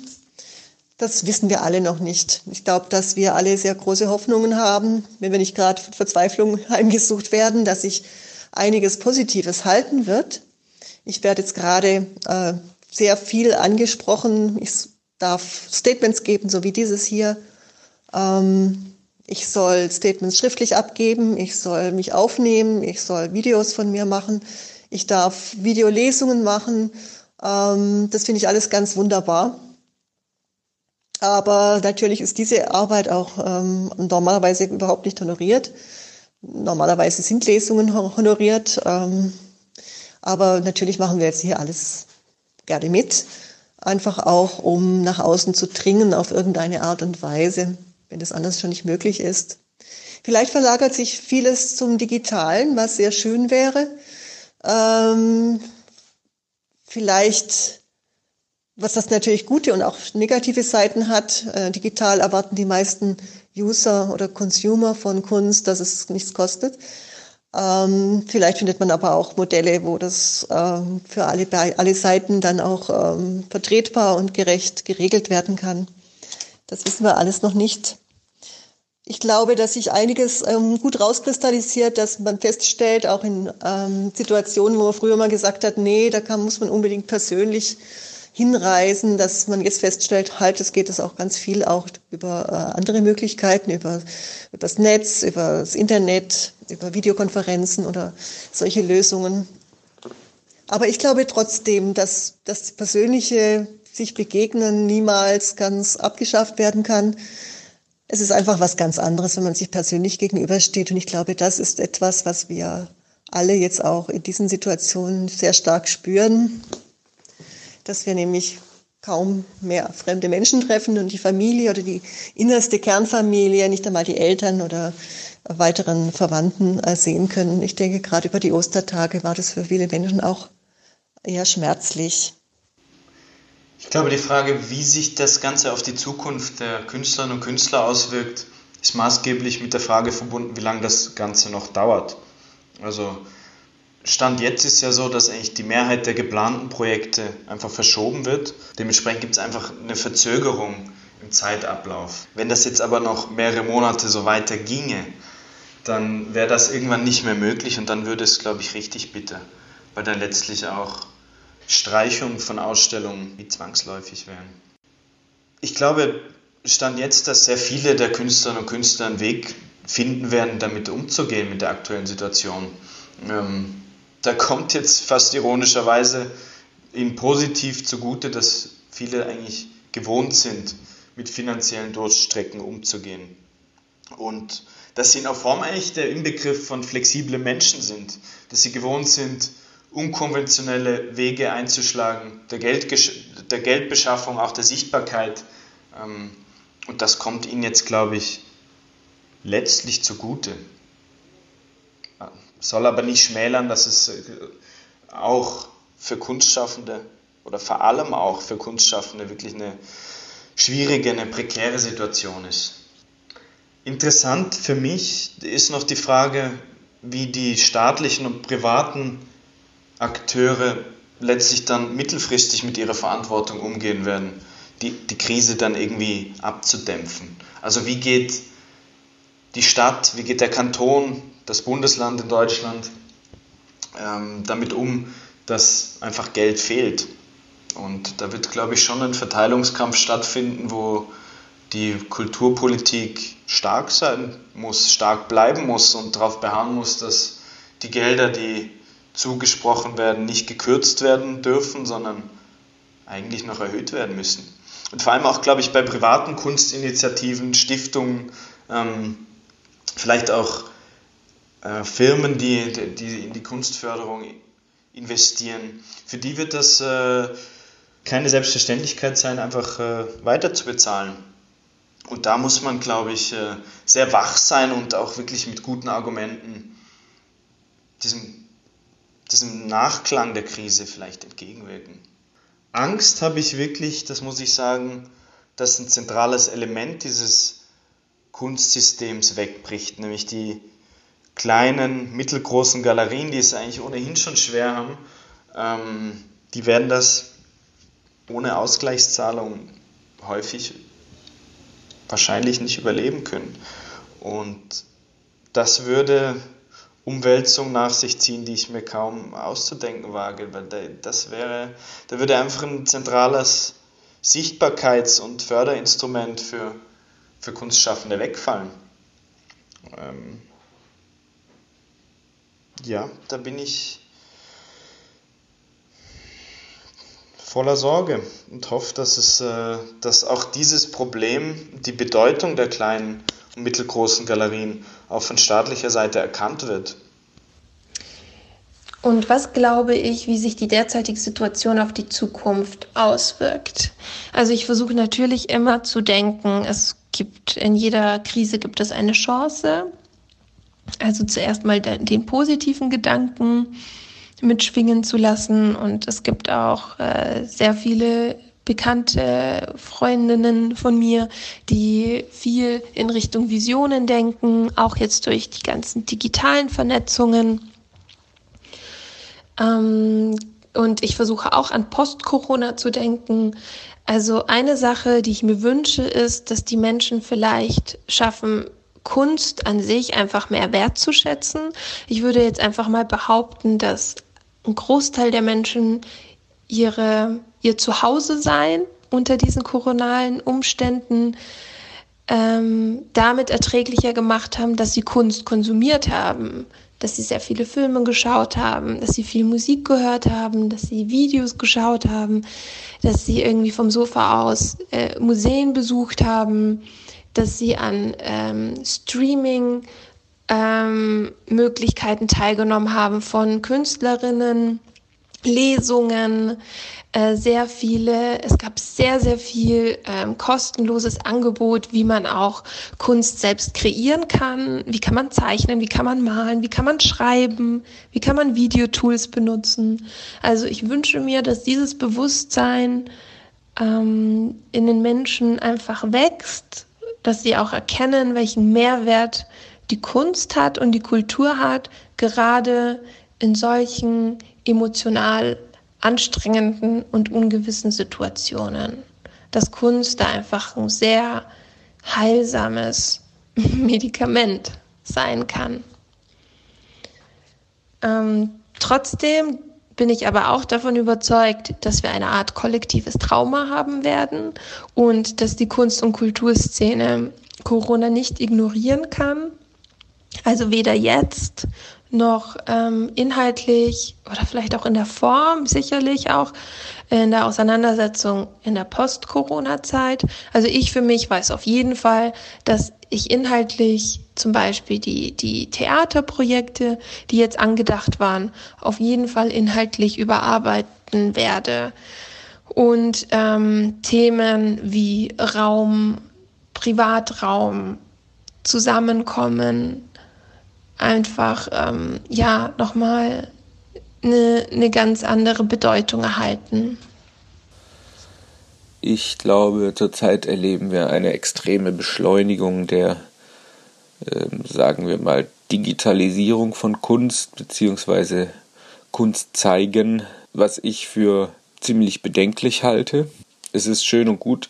Das wissen wir alle noch nicht. Ich glaube, dass wir alle sehr große Hoffnungen haben, wenn wir nicht gerade Verzweiflung heimgesucht werden, dass sich einiges Positives halten wird. Ich werde jetzt gerade äh, sehr viel angesprochen. Ich darf Statements geben, so wie dieses hier. Ähm, ich soll Statements schriftlich abgeben, ich soll mich aufnehmen, ich soll Videos von mir machen, ich darf Videolesungen machen. Ähm, das finde ich alles ganz wunderbar. Aber natürlich ist diese Arbeit auch ähm, normalerweise überhaupt nicht honoriert. Normalerweise sind Lesungen honoriert. Ähm, aber natürlich machen wir jetzt hier alles gerne mit. Einfach auch, um nach außen zu dringen auf irgendeine Art und Weise, wenn das anders schon nicht möglich ist. Vielleicht verlagert sich vieles zum Digitalen, was sehr schön wäre. Ähm, vielleicht was das natürlich gute und auch negative Seiten hat. Äh, digital erwarten die meisten User oder Consumer von Kunst, dass es nichts kostet. Ähm, vielleicht findet man aber auch Modelle, wo das ähm, für alle, alle Seiten dann auch ähm, vertretbar und gerecht geregelt werden kann. Das wissen wir alles noch nicht. Ich glaube, dass sich einiges ähm, gut rauskristallisiert, dass man feststellt, auch in ähm, Situationen, wo man früher mal gesagt hat, nee, da kann, muss man unbedingt persönlich hinreisen, dass man jetzt feststellt, halt, es geht es auch ganz viel auch über äh, andere Möglichkeiten, über, über das Netz, über das Internet, über Videokonferenzen oder solche Lösungen. Aber ich glaube trotzdem, dass das persönliche sich begegnen niemals ganz abgeschafft werden kann. Es ist einfach was ganz anderes, wenn man sich persönlich gegenübersteht. Und ich glaube, das ist etwas, was wir alle jetzt auch in diesen Situationen sehr stark spüren dass wir nämlich kaum mehr fremde Menschen treffen und die Familie oder die innerste Kernfamilie, nicht einmal die Eltern oder weiteren Verwandten äh, sehen können. Ich denke, gerade über die Ostertage war das für viele Menschen auch eher schmerzlich. Ich glaube, die Frage, wie sich das Ganze auf die Zukunft der Künstlerinnen und Künstler auswirkt, ist maßgeblich mit der Frage verbunden, wie lange das Ganze noch dauert. Also Stand jetzt ist ja so, dass eigentlich die Mehrheit der geplanten Projekte einfach verschoben wird. Dementsprechend gibt es einfach eine Verzögerung im Zeitablauf. Wenn das jetzt aber noch mehrere Monate so weiter ginge, dann wäre das irgendwann nicht mehr möglich und dann würde es, glaube ich, richtig bitter, weil dann letztlich auch Streichungen von Ausstellungen wie zwangsläufig wären. Ich glaube, stand jetzt, dass sehr viele der Künstlerinnen und Künstler einen Weg finden werden, damit umzugehen mit der aktuellen Situation. Ähm, da kommt jetzt fast ironischerweise ihnen positiv zugute, dass viele eigentlich gewohnt sind, mit finanziellen Durststrecken umzugehen. Und dass sie in der Form eigentlich der Inbegriff von flexiblen Menschen sind, dass sie gewohnt sind, unkonventionelle Wege einzuschlagen, der, Geldgesch der Geldbeschaffung, auch der Sichtbarkeit. Ähm, und das kommt ihnen jetzt, glaube ich, letztlich zugute soll aber nicht schmälern, dass es äh, auch für Kunstschaffende oder vor allem auch für Kunstschaffende wirklich eine schwierige, eine prekäre Situation ist. Interessant für mich ist noch die Frage, wie die staatlichen und privaten Akteure letztlich dann mittelfristig mit ihrer Verantwortung umgehen werden, die, die Krise dann irgendwie abzudämpfen. Also wie geht die Stadt, wie geht der Kanton, das Bundesland in Deutschland ähm, damit um, dass einfach Geld fehlt. Und da wird, glaube ich, schon ein Verteilungskampf stattfinden, wo die Kulturpolitik stark sein muss, stark bleiben muss und darauf beharren muss, dass die Gelder, die zugesprochen werden, nicht gekürzt werden dürfen, sondern eigentlich noch erhöht werden müssen. Und vor allem auch, glaube ich, bei privaten Kunstinitiativen, Stiftungen, ähm, vielleicht auch äh, Firmen, die, die in die Kunstförderung investieren, für die wird das äh, keine Selbstverständlichkeit sein, einfach äh, weiter zu bezahlen. Und da muss man, glaube ich, äh, sehr wach sein und auch wirklich mit guten Argumenten diesem, diesem Nachklang der Krise vielleicht entgegenwirken. Angst habe ich wirklich, das muss ich sagen, dass ein zentrales Element dieses Kunstsystems wegbricht, nämlich die kleinen, mittelgroßen Galerien, die es eigentlich ohnehin schon schwer haben, ähm, die werden das ohne Ausgleichszahlung häufig wahrscheinlich nicht überleben können. Und das würde Umwälzung nach sich ziehen, die ich mir kaum auszudenken wage, weil das wäre, da würde einfach ein zentrales Sichtbarkeits- und Förderinstrument für, für Kunstschaffende wegfallen. Ähm, ja, da bin ich voller Sorge und hoffe, dass, es, äh, dass auch dieses Problem, die Bedeutung der kleinen mittelgroßen Galerien auch von staatlicher Seite erkannt wird. Und was glaube ich, wie sich die derzeitige Situation auf die Zukunft auswirkt? Also ich versuche natürlich immer zu denken, es gibt in jeder Krise gibt es eine Chance. Also zuerst mal den, den positiven Gedanken, mitschwingen zu lassen. Und es gibt auch äh, sehr viele bekannte Freundinnen von mir, die viel in Richtung Visionen denken, auch jetzt durch die ganzen digitalen Vernetzungen. Ähm, und ich versuche auch an Post-Corona zu denken. Also eine Sache, die ich mir wünsche, ist, dass die Menschen vielleicht schaffen, Kunst an sich einfach mehr wertzuschätzen. Ich würde jetzt einfach mal behaupten, dass ein Großteil der Menschen ihre, ihr Zuhause sein unter diesen koronalen Umständen ähm, damit erträglicher gemacht haben, dass sie Kunst konsumiert haben, dass sie sehr viele Filme geschaut haben, dass sie viel Musik gehört haben, dass sie Videos geschaut haben, dass sie irgendwie vom Sofa aus äh, Museen besucht haben, dass sie an ähm, Streaming ähm, Möglichkeiten teilgenommen haben von Künstlerinnen, Lesungen, äh, sehr viele, es gab sehr, sehr viel ähm, kostenloses Angebot, wie man auch Kunst selbst kreieren kann, wie kann man zeichnen, wie kann man malen, wie kann man schreiben, wie kann man Videotools benutzen. Also ich wünsche mir, dass dieses Bewusstsein ähm, in den Menschen einfach wächst, dass sie auch erkennen, welchen Mehrwert die Kunst hat und die Kultur hat, gerade in solchen emotional anstrengenden und ungewissen Situationen. Dass Kunst da einfach ein sehr heilsames Medikament sein kann. Ähm, trotzdem bin ich aber auch davon überzeugt, dass wir eine Art kollektives Trauma haben werden und dass die Kunst- und Kulturszene Corona nicht ignorieren kann also weder jetzt noch ähm, inhaltlich oder vielleicht auch in der Form, sicherlich auch in der Auseinandersetzung in der Post-Corona-Zeit. Also ich für mich weiß auf jeden Fall, dass ich inhaltlich zum Beispiel die, die Theaterprojekte, die jetzt angedacht waren, auf jeden Fall inhaltlich überarbeiten werde. Und ähm, Themen wie Raum, Privatraum, Zusammenkommen, einfach ähm, ja nochmal eine, eine ganz andere Bedeutung erhalten. Ich glaube, zurzeit erleben wir eine extreme Beschleunigung der, äh, sagen wir mal, Digitalisierung von Kunst bzw. Kunst zeigen, was ich für ziemlich bedenklich halte. Es ist schön und gut,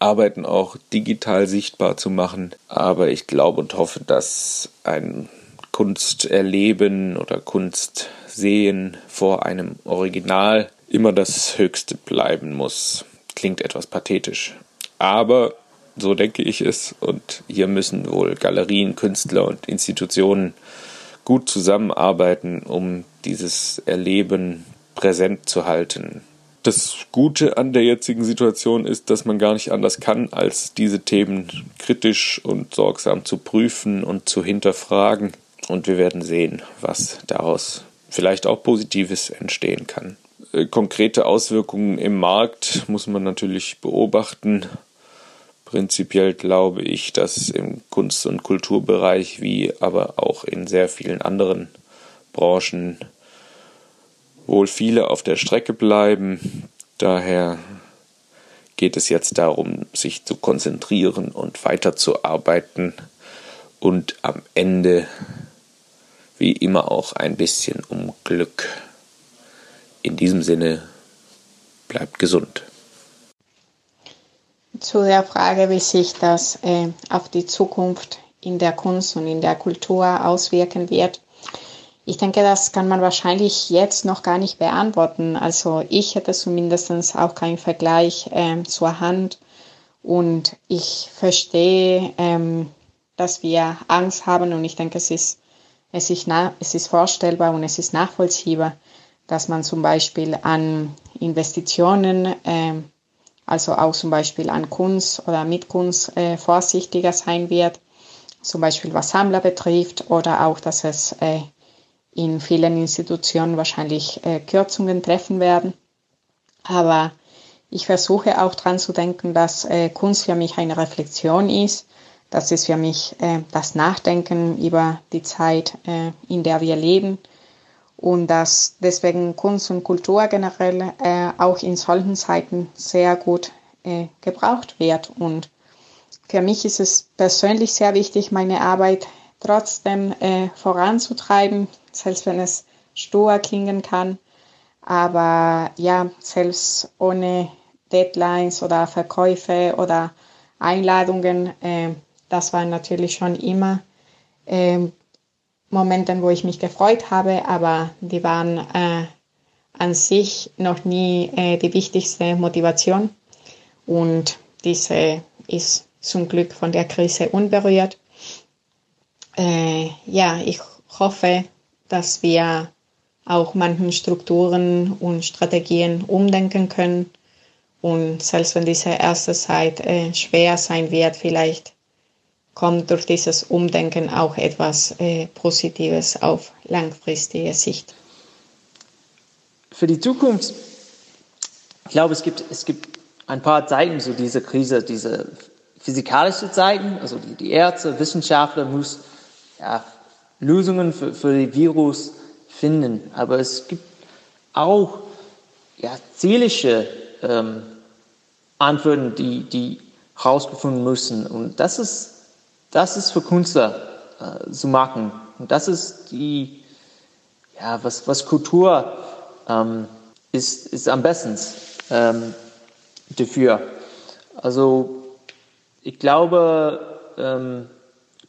Arbeiten auch digital sichtbar zu machen, aber ich glaube und hoffe, dass ein Kunst erleben oder Kunst sehen vor einem Original immer das Höchste bleiben muss. Klingt etwas pathetisch. Aber so denke ich es. Und hier müssen wohl Galerien, Künstler und Institutionen gut zusammenarbeiten, um dieses Erleben präsent zu halten. Das Gute an der jetzigen Situation ist, dass man gar nicht anders kann, als diese Themen kritisch und sorgsam zu prüfen und zu hinterfragen. Und wir werden sehen, was daraus vielleicht auch Positives entstehen kann. Äh, konkrete Auswirkungen im Markt muss man natürlich beobachten. Prinzipiell glaube ich, dass im Kunst- und Kulturbereich wie aber auch in sehr vielen anderen Branchen wohl viele auf der Strecke bleiben. Daher geht es jetzt darum, sich zu konzentrieren und weiterzuarbeiten und am Ende, wie immer, auch ein bisschen um Glück. In diesem Sinne, bleibt gesund. Zu der Frage, wie sich das äh, auf die Zukunft in der Kunst und in der Kultur auswirken wird. Ich denke, das kann man wahrscheinlich jetzt noch gar nicht beantworten. Also ich hätte zumindest auch keinen Vergleich ähm, zur Hand. Und ich verstehe, ähm, dass wir Angst haben und ich denke, es ist, es, ist es ist vorstellbar und es ist nachvollziehbar, dass man zum Beispiel an Investitionen, ähm, also auch zum Beispiel an Kunst oder mit Kunst äh, vorsichtiger sein wird, zum Beispiel was Sammler betrifft oder auch, dass es äh, in vielen Institutionen wahrscheinlich äh, Kürzungen treffen werden. Aber ich versuche auch dran zu denken, dass äh, Kunst für mich eine Reflexion ist. Das ist für mich äh, das Nachdenken über die Zeit, äh, in der wir leben. Und dass deswegen Kunst und Kultur generell äh, auch in solchen Zeiten sehr gut äh, gebraucht wird. Und für mich ist es persönlich sehr wichtig, meine Arbeit trotzdem äh, voranzutreiben, selbst wenn es stur klingen kann. Aber ja, selbst ohne Deadlines oder Verkäufe oder Einladungen, äh, das waren natürlich schon immer äh, Momente, wo ich mich gefreut habe, aber die waren äh, an sich noch nie äh, die wichtigste Motivation. Und diese ist zum Glück von der Krise unberührt. Äh, ja, ich hoffe, dass wir auch manchen Strukturen und Strategien umdenken können. Und selbst wenn diese erste Zeit äh, schwer sein wird, vielleicht kommt durch dieses Umdenken auch etwas äh, Positives auf langfristige Sicht. Für die Zukunft, ich glaube, es gibt, es gibt ein paar Zeiten zu dieser Krise, diese physikalische Zeiten, also die, die Ärzte, Wissenschaftler müssen ja, Lösungen für, für den Virus finden. Aber es gibt auch ja, seelische ähm, Antworten, die, die herausgefunden müssen. Und das ist, das ist für Künstler äh, zu machen. Und das ist die, ja, was, was Kultur ähm, ist, ist am besten ähm, dafür. Also ich glaube, ähm,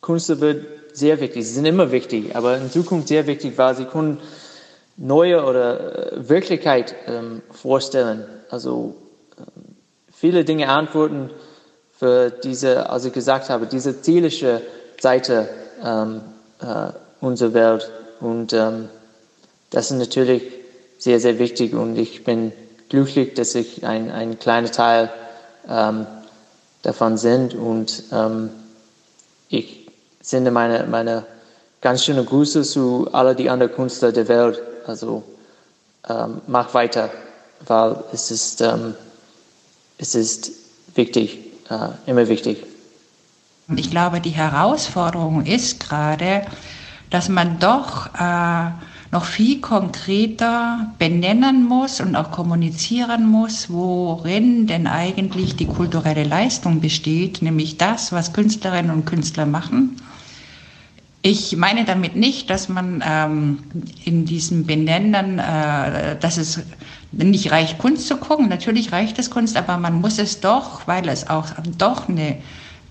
Künstler wird sehr wichtig. Sie sind immer wichtig, aber in Zukunft sehr wichtig, weil sie können neue oder äh, Wirklichkeit ähm, vorstellen. Also ähm, viele Dinge antworten für diese, also gesagt habe, diese seelische Seite ähm, äh, unserer Welt. Und ähm, das ist natürlich sehr, sehr wichtig. Und ich bin glücklich, dass ich ein, ein kleiner Teil ähm, davon sind. Und ähm, ich sende meine, meine ganz schöne Grüße zu all die anderen Künstler der Welt. Also ähm, mach weiter, weil es ist, ähm, es ist wichtig, immer wichtig. Ich glaube, die Herausforderung ist gerade, dass man doch äh, noch viel konkreter benennen muss und auch kommunizieren muss, worin denn eigentlich die kulturelle Leistung besteht, nämlich das, was Künstlerinnen und Künstler machen ich meine damit nicht, dass man ähm, in diesem Benennen, äh, dass es nicht reicht, Kunst zu gucken. Natürlich reicht es Kunst, aber man muss es doch, weil es auch doch eine,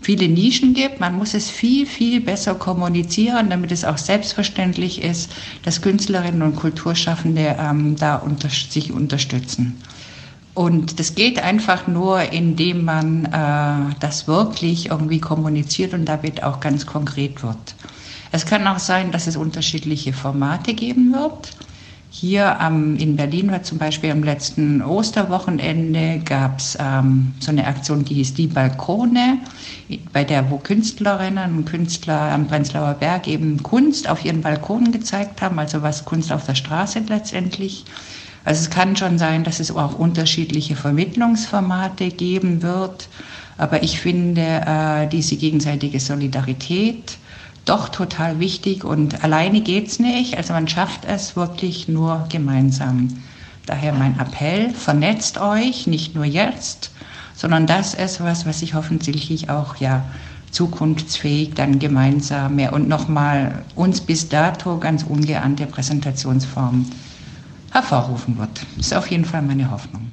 viele Nischen gibt, man muss es viel, viel besser kommunizieren, damit es auch selbstverständlich ist, dass Künstlerinnen und Kulturschaffende ähm, da unter, sich unterstützen. Und das geht einfach nur, indem man äh, das wirklich irgendwie kommuniziert und damit auch ganz konkret wird. Es kann auch sein, dass es unterschiedliche Formate geben wird. Hier ähm, in Berlin war zum Beispiel am letzten Osterwochenende gab es ähm, so eine Aktion, die hieß Die Balkone, bei der wo Künstlerinnen und Künstler am Prenzlauer Berg eben Kunst auf ihren Balkonen gezeigt haben, also was Kunst auf der Straße letztendlich. Also es kann schon sein, dass es auch unterschiedliche Vermittlungsformate geben wird. Aber ich finde äh, diese gegenseitige Solidarität doch total wichtig und alleine geht's nicht. Also man schafft es wirklich nur gemeinsam. Daher mein Appell, vernetzt euch, nicht nur jetzt, sondern das ist was, was sich hoffentlich auch ja zukunftsfähig dann gemeinsame und nochmal uns bis dato ganz ungeahnte Präsentationsformen hervorrufen wird. Ist auf jeden Fall meine Hoffnung.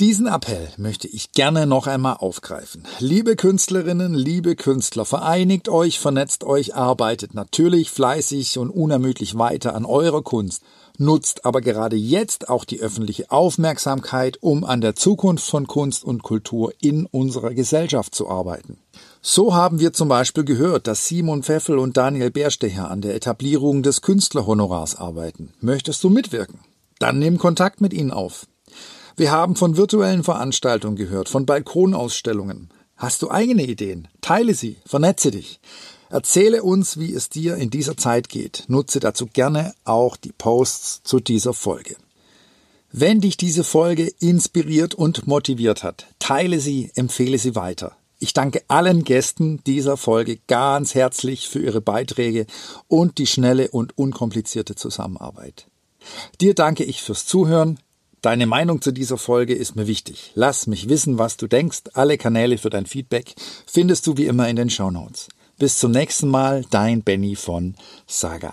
Diesen Appell möchte ich gerne noch einmal aufgreifen. Liebe Künstlerinnen, liebe Künstler, vereinigt euch, vernetzt euch, arbeitet natürlich fleißig und unermüdlich weiter an eurer Kunst, nutzt aber gerade jetzt auch die öffentliche Aufmerksamkeit, um an der Zukunft von Kunst und Kultur in unserer Gesellschaft zu arbeiten. So haben wir zum Beispiel gehört, dass Simon Pfeffel und Daniel Bärstecher an der Etablierung des Künstlerhonorars arbeiten. Möchtest du mitwirken? Dann nimm Kontakt mit ihnen auf. Wir haben von virtuellen Veranstaltungen gehört, von Balkonausstellungen. Hast du eigene Ideen? Teile sie, vernetze dich. Erzähle uns, wie es dir in dieser Zeit geht. Nutze dazu gerne auch die Posts zu dieser Folge. Wenn dich diese Folge inspiriert und motiviert hat, teile sie, empfehle sie weiter. Ich danke allen Gästen dieser Folge ganz herzlich für ihre Beiträge und die schnelle und unkomplizierte Zusammenarbeit. Dir danke ich fürs Zuhören. Deine Meinung zu dieser Folge ist mir wichtig. Lass mich wissen, was du denkst. Alle Kanäle für dein Feedback findest du wie immer in den Show Notes. Bis zum nächsten Mal, dein Benny von Saga.